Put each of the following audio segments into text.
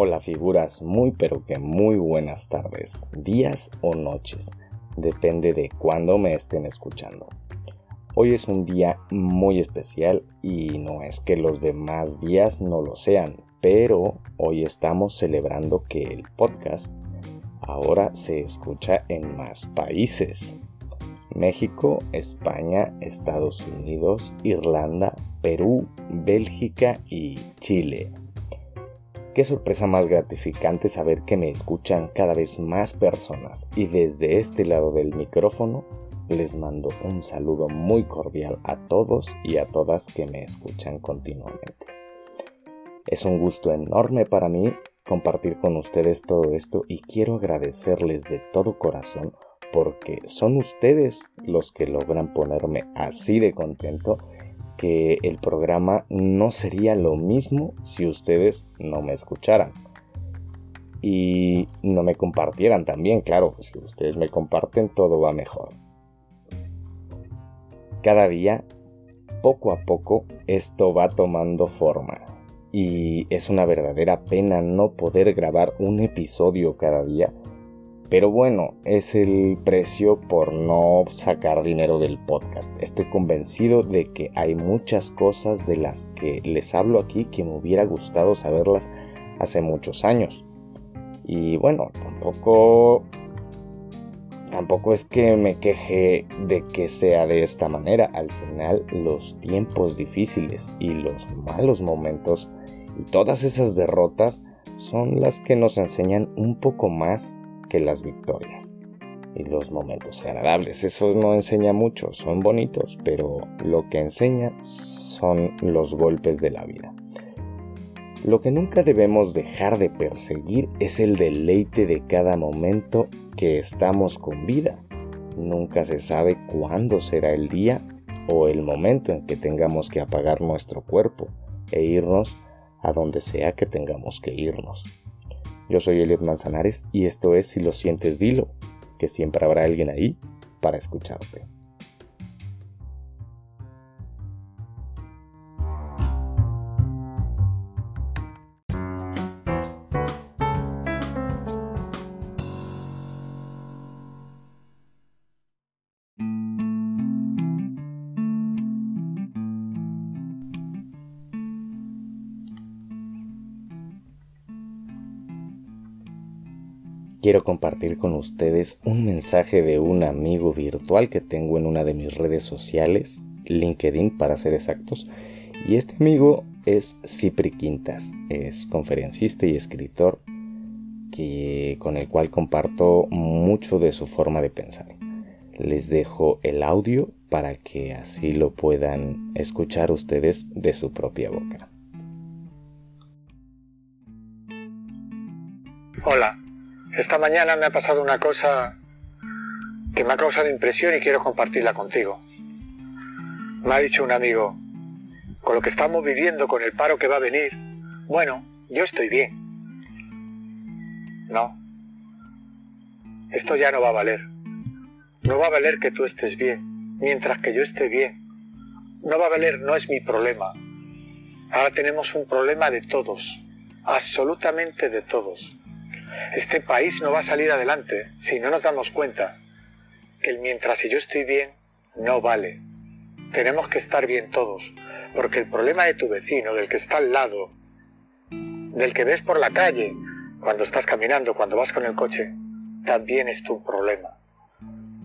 Hola figuras, muy pero que muy buenas tardes, días o noches, depende de cuándo me estén escuchando. Hoy es un día muy especial y no es que los demás días no lo sean, pero hoy estamos celebrando que el podcast ahora se escucha en más países. México, España, Estados Unidos, Irlanda, Perú, Bélgica y Chile. Qué sorpresa más gratificante saber que me escuchan cada vez más personas y desde este lado del micrófono les mando un saludo muy cordial a todos y a todas que me escuchan continuamente. Es un gusto enorme para mí compartir con ustedes todo esto y quiero agradecerles de todo corazón porque son ustedes los que logran ponerme así de contento que el programa no sería lo mismo si ustedes no me escucharan. Y no me compartieran también, claro, si ustedes me comparten todo va mejor. Cada día, poco a poco, esto va tomando forma. Y es una verdadera pena no poder grabar un episodio cada día pero bueno, es el precio por no sacar dinero del podcast. Estoy convencido de que hay muchas cosas de las que les hablo aquí que me hubiera gustado saberlas hace muchos años. Y bueno, tampoco tampoco es que me queje de que sea de esta manera. Al final, los tiempos difíciles y los malos momentos y todas esas derrotas son las que nos enseñan un poco más que las victorias y los momentos agradables. Eso no enseña mucho, son bonitos, pero lo que enseña son los golpes de la vida. Lo que nunca debemos dejar de perseguir es el deleite de cada momento que estamos con vida. Nunca se sabe cuándo será el día o el momento en que tengamos que apagar nuestro cuerpo e irnos a donde sea que tengamos que irnos. Yo soy Elliot Manzanares y esto es Si lo sientes, dilo, que siempre habrá alguien ahí para escucharte. Quiero compartir con ustedes un mensaje de un amigo virtual que tengo en una de mis redes sociales, LinkedIn para ser exactos. Y este amigo es Cipri Quintas, es conferencista y escritor que, con el cual comparto mucho de su forma de pensar. Les dejo el audio para que así lo puedan escuchar ustedes de su propia boca. Esta mañana me ha pasado una cosa que me ha causado impresión y quiero compartirla contigo. Me ha dicho un amigo, con lo que estamos viviendo, con el paro que va a venir, bueno, yo estoy bien. No. Esto ya no va a valer. No va a valer que tú estés bien, mientras que yo esté bien. No va a valer, no es mi problema. Ahora tenemos un problema de todos, absolutamente de todos. Este país no va a salir adelante si no nos damos cuenta que el mientras yo estoy bien no vale. Tenemos que estar bien todos, porque el problema de tu vecino, del que está al lado, del que ves por la calle, cuando estás caminando, cuando vas con el coche, también es tu problema.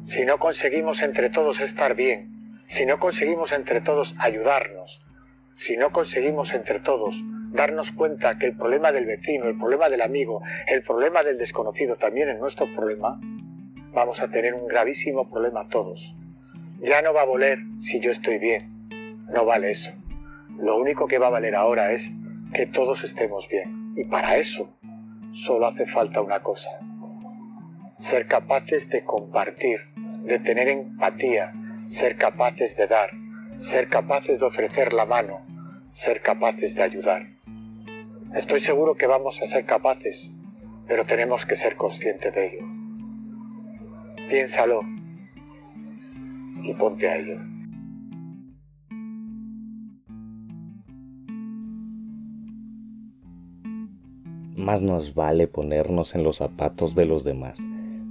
Si no conseguimos entre todos estar bien, si no conseguimos entre todos ayudarnos, si no conseguimos entre todos darnos cuenta que el problema del vecino, el problema del amigo, el problema del desconocido también es nuestro problema, vamos a tener un gravísimo problema todos. Ya no va a valer si yo estoy bien. No vale eso. Lo único que va a valer ahora es que todos estemos bien. Y para eso solo hace falta una cosa. Ser capaces de compartir, de tener empatía, ser capaces de dar, ser capaces de ofrecer la mano, ser capaces de ayudar. Estoy seguro que vamos a ser capaces, pero tenemos que ser conscientes de ello. Piénsalo y ponte a ello. más nos vale ponernos en los zapatos de los demás.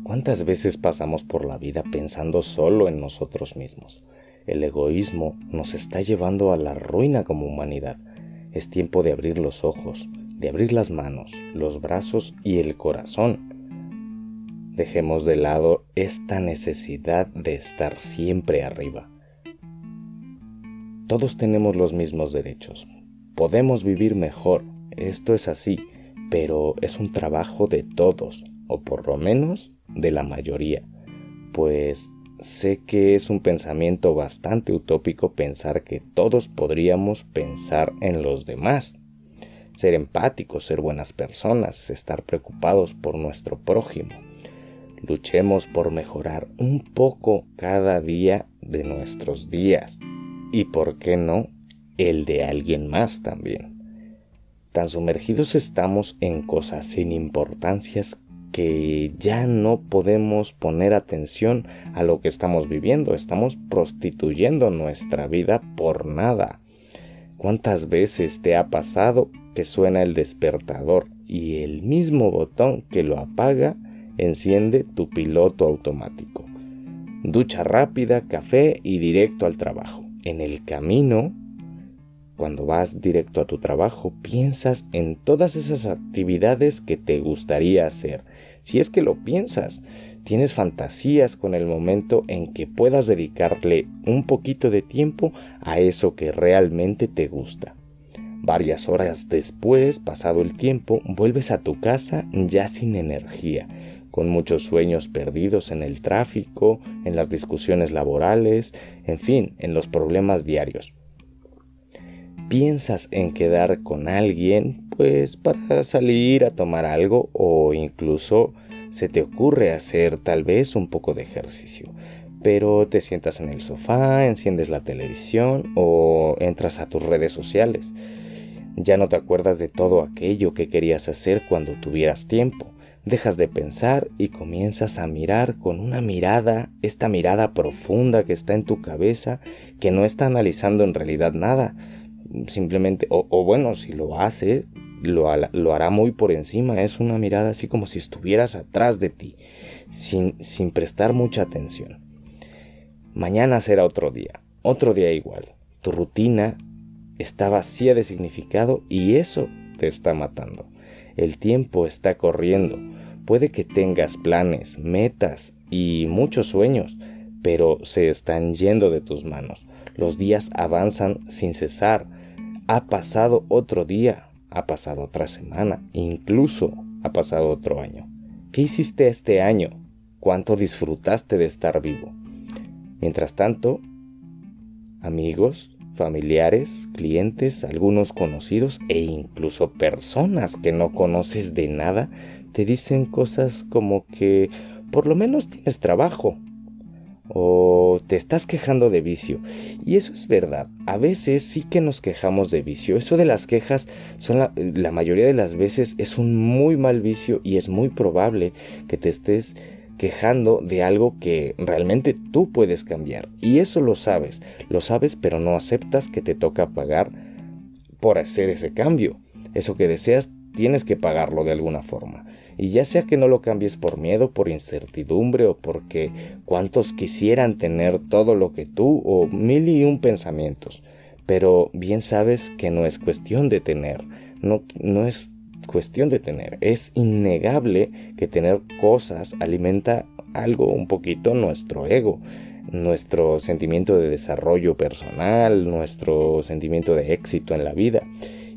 ¿Cuántas veces pasamos por la vida pensando solo en nosotros mismos? El egoísmo nos está llevando a la ruina como humanidad. Es tiempo de abrir los ojos, de abrir las manos, los brazos y el corazón. Dejemos de lado esta necesidad de estar siempre arriba. Todos tenemos los mismos derechos. Podemos vivir mejor, esto es así, pero es un trabajo de todos, o por lo menos de la mayoría, pues sé que es un pensamiento bastante utópico pensar que todos podríamos pensar en los demás, ser empáticos, ser buenas personas, estar preocupados por nuestro prójimo. Luchemos por mejorar un poco cada día de nuestros días y, por qué no, el de alguien más también. Tan sumergidos estamos en cosas sin importancias que ya no podemos poner atención a lo que estamos viviendo, estamos prostituyendo nuestra vida por nada. ¿Cuántas veces te ha pasado que suena el despertador y el mismo botón que lo apaga enciende tu piloto automático? Ducha rápida, café y directo al trabajo. En el camino cuando vas directo a tu trabajo, piensas en todas esas actividades que te gustaría hacer. Si es que lo piensas, tienes fantasías con el momento en que puedas dedicarle un poquito de tiempo a eso que realmente te gusta. Varias horas después, pasado el tiempo, vuelves a tu casa ya sin energía, con muchos sueños perdidos en el tráfico, en las discusiones laborales, en fin, en los problemas diarios piensas en quedar con alguien, pues para salir a tomar algo o incluso se te ocurre hacer tal vez un poco de ejercicio. Pero te sientas en el sofá, enciendes la televisión o entras a tus redes sociales. Ya no te acuerdas de todo aquello que querías hacer cuando tuvieras tiempo. Dejas de pensar y comienzas a mirar con una mirada, esta mirada profunda que está en tu cabeza, que no está analizando en realidad nada, simplemente, o, bueno, si lo hace, lo, lo, hará muy por encima, es una mirada así como si estuvieras atrás de ti, sin, sin prestar mucha atención. Mañana será otro día, otro día igual. Tu rutina está vacía de significado y eso te está matando. El tiempo está corriendo. Puede que tengas planes, metas y muchos sueños, pero se están yendo de tus manos. Los días avanzan sin cesar ha pasado otro día, ha pasado otra semana, incluso ha pasado otro año. ¿Qué hiciste este año? ¿Cuánto disfrutaste de estar vivo? Mientras tanto, amigos, familiares, clientes, algunos conocidos e incluso personas que no conoces de nada te dicen cosas como que por lo menos tienes trabajo, o te estás quejando de vicio. Y eso es verdad. A veces sí que nos quejamos de vicio. Eso de las quejas son la, mayoría de las veces es un muy mal vicio y es muy probable que te estés quejando de algo que realmente tú puedes cambiar. Y eso lo sabes. Lo sabes pero no aceptas que te toca pagar por hacer ese cambio. Eso que deseas tienes que pagarlo de alguna forma. Y ya sea que no lo cambies por miedo, por incertidumbre o porque cuantos quisieran tener todo lo que tú o mil y un pensamientos. Pero bien sabes que no es cuestión de tener, no, no es cuestión de tener. Es innegable que tener cosas alimenta algo un poquito nuestro ego, nuestro sentimiento de desarrollo personal, nuestro sentimiento de éxito en la vida.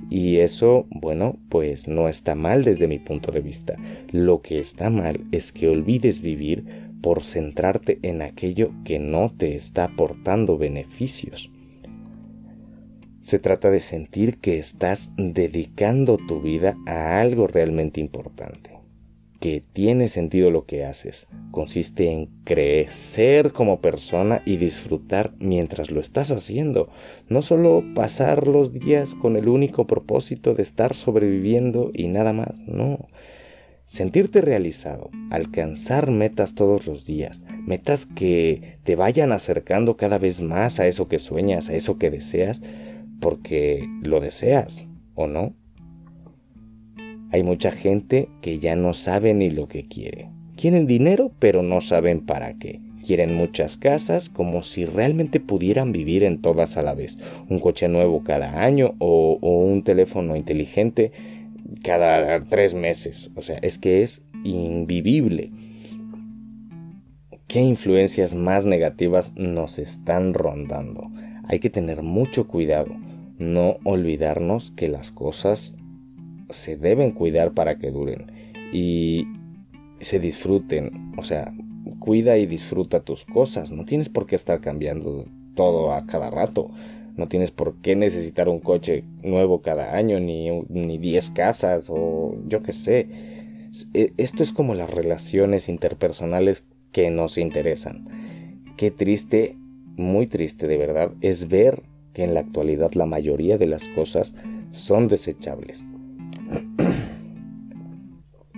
Y eso, bueno, pues no está mal desde mi punto de vista. Lo que está mal es que olvides vivir por centrarte en aquello que no te está aportando beneficios. Se trata de sentir que estás dedicando tu vida a algo realmente importante que tiene sentido lo que haces. Consiste en crecer como persona y disfrutar mientras lo estás haciendo. No solo pasar los días con el único propósito de estar sobreviviendo y nada más, no. Sentirte realizado, alcanzar metas todos los días, metas que te vayan acercando cada vez más a eso que sueñas, a eso que deseas, porque lo deseas, ¿o no? Hay mucha gente que ya no sabe ni lo que quiere. Quieren dinero, pero no saben para qué. Quieren muchas casas como si realmente pudieran vivir en todas a la vez. Un coche nuevo cada año o, un teléfono inteligente cada tres meses. O sea, es que es invivible. ¿Qué influencias más negativas nos están rondando? Hay que tener mucho cuidado. No olvidarnos que las cosas se deben cuidar para que duren y se disfruten. O sea, cuida y disfruta tus cosas. No tienes por qué estar cambiando todo a cada rato. No tienes por qué necesitar un coche nuevo cada año, ni, ni 10 casas o yo qué sé. E, esto es como las relaciones interpersonales que nos interesan. Qué triste, muy triste de verdad, es ver que en la actualidad la mayoría de las cosas son desechables.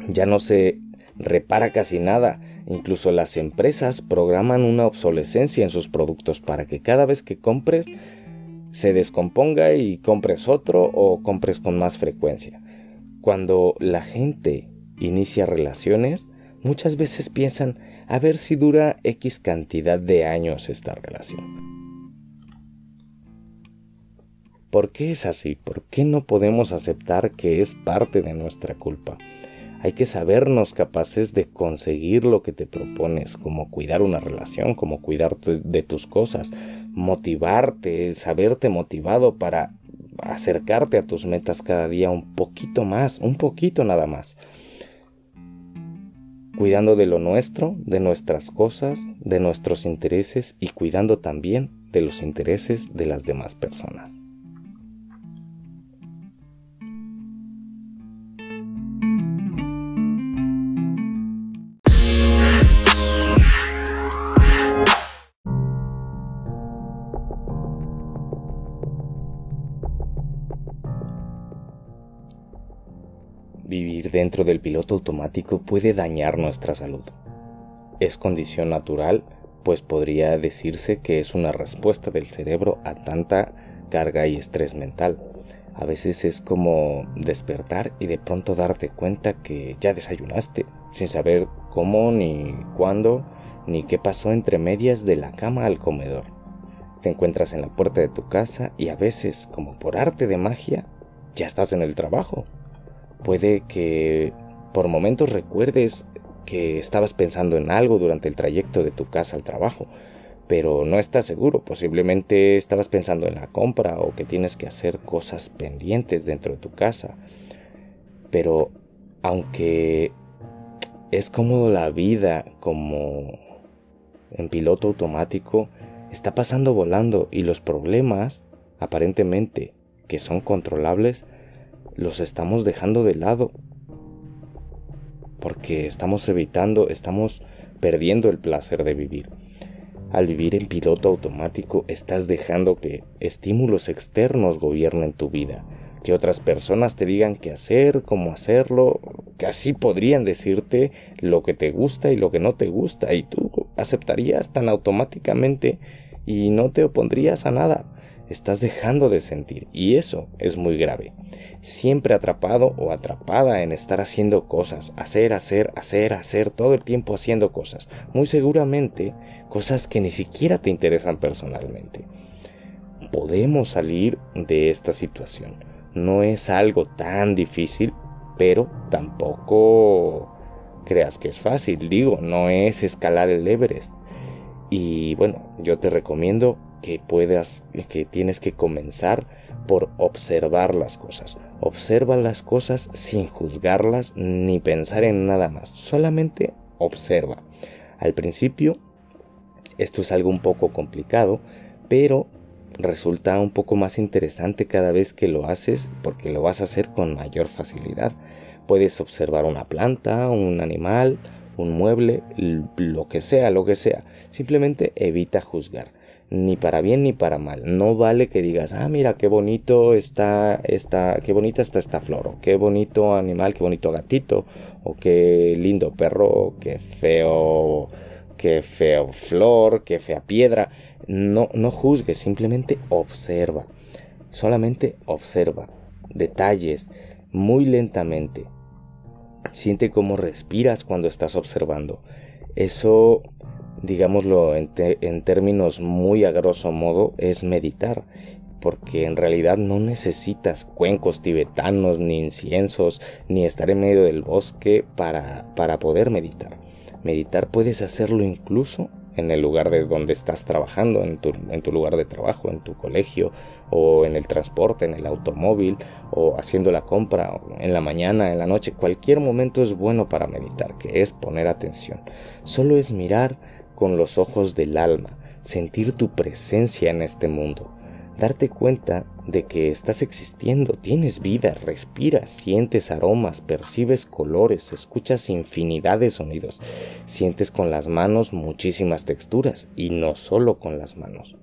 Ya no se repara casi nada. Incluso las empresas programan una obsolescencia en sus productos para que cada vez que compres se descomponga y compres otro o compres con más frecuencia. Cuando la gente inicia relaciones, muchas veces piensan a ver si dura X cantidad de años esta relación. ¿Por qué es así? ¿Por qué no podemos aceptar que es parte de nuestra culpa? Hay que sabernos capaces de conseguir lo que te propones, como cuidar una relación, como cuidar de tus cosas, motivarte, saberte motivado para acercarte a tus metas cada día un poquito más, un poquito nada más. Cuidando de lo nuestro, de nuestras cosas, de nuestros intereses y cuidando también de los intereses de las demás personas. Dentro del piloto automático puede dañar nuestra salud. Es condición natural, pues podría decirse que es una respuesta del cerebro a tanta carga y estrés mental. A veces es como despertar y de pronto darte cuenta que ya desayunaste, sin saber cómo ni cuándo ni qué pasó entre medias de la cama al comedor. Te encuentras en la puerta de tu casa y a veces, como por arte de magia, ya estás en el trabajo. Puede que por momentos recuerdes que estabas pensando en algo durante el trayecto de tu casa al trabajo, pero no estás seguro. Posiblemente estabas pensando en la compra o que tienes que hacer cosas pendientes dentro de tu casa. Pero aunque es cómodo la vida como en piloto automático, está pasando volando y los problemas, aparentemente, que son controlables, los estamos dejando de lado. Porque estamos evitando, estamos perdiendo el placer de vivir. Al vivir en piloto automático estás dejando que estímulos externos gobiernen tu vida, que otras personas te digan qué hacer, cómo hacerlo, que así podrían decirte lo que te gusta y lo que no te gusta y tú aceptarías tan automáticamente y no te opondrías a nada estás dejando de sentir y eso es muy grave. Siempre atrapado o atrapada en estar haciendo cosas, hacer, hacer, hacer, hacer, todo el tiempo haciendo cosas, muy seguramente cosas que ni siquiera te interesan personalmente. Podemos salir de esta situación. No es algo tan difícil, pero tampoco creas que es fácil. Digo, no es escalar el Everest. Y bueno, yo te recomiendo que puedas, que tienes que comenzar por observar las cosas. Observa las cosas sin juzgarlas ni pensar en nada más. Solamente observa. Al principio, esto es algo un poco complicado, pero resulta un poco más interesante cada vez que lo haces porque lo vas a hacer con mayor facilidad. Puedes observar una planta, un animal, un mueble, lo que sea, lo que sea. Simplemente evita juzgar ni para bien ni para mal. No vale que digas, ah, mira qué bonito está esta, qué bonita está esta flor, o qué bonito animal, qué bonito gatito, o qué lindo perro, qué feo, qué feo flor, qué fea piedra. No, no juzgues, simplemente observa. Solamente observa detalles muy lentamente. Siente cómo respiras cuando estás observando. Eso, digámoslo en, en términos muy a grosso modo, es meditar porque en realidad no necesitas cuencos tibetanos, ni inciensos, ni estar en medio del bosque para, para poder meditar. Meditar puedes hacerlo incluso en el lugar de donde estás trabajando, en tu, en tu lugar de trabajo, en tu colegio, o en el transporte, en el automóvil, o haciendo la compra, en la mañana, en la noche. Cualquier momento es bueno para meditar, que es poner atención. Solo es mirar con los ojos del alma, sentir tu presencia en este mundo darte cuenta de que estás existiendo, tienes vida, respiras, sientes aromas, percibes colores, escuchas infinidad de sonidos, sientes con las manos muchísimas texturas y no solo con las manos.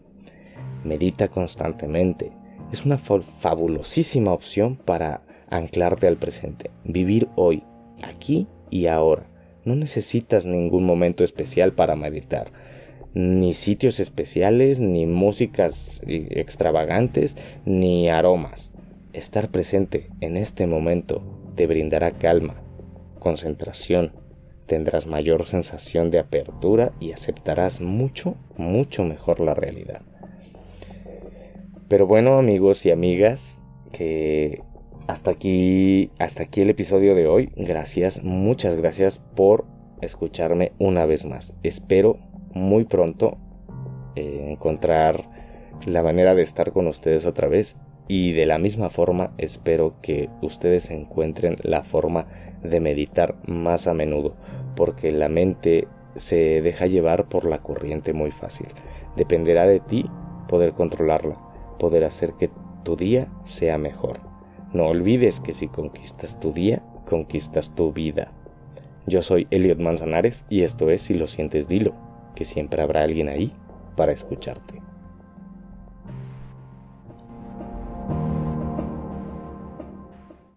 Medita constantemente. Es una fabulosísima opción para anclarte al presente, vivir hoy, aquí y ahora. No necesitas ningún momento especial para meditar ni sitios especiales, ni músicas extravagantes, ni aromas. Estar presente en este momento te brindará calma, concentración, tendrás mayor sensación de apertura y aceptarás mucho, mucho mejor la realidad. Pero bueno, amigos y amigas, que hasta aquí, hasta aquí el episodio de hoy. Gracias, muchas gracias por escucharme una vez más. Espero muy pronto eh, encontrar la manera de estar con ustedes otra vez y de la misma forma espero que ustedes encuentren la forma de meditar más a menudo porque la mente se deja llevar por la corriente muy fácil. Dependerá de ti poder controlarla, poder hacer que tu día sea mejor. No olvides que si conquistas tu día, conquistas tu vida. Yo soy Elliot Manzanares y esto es Si lo sientes, dilo que siempre habrá alguien ahí para escucharte.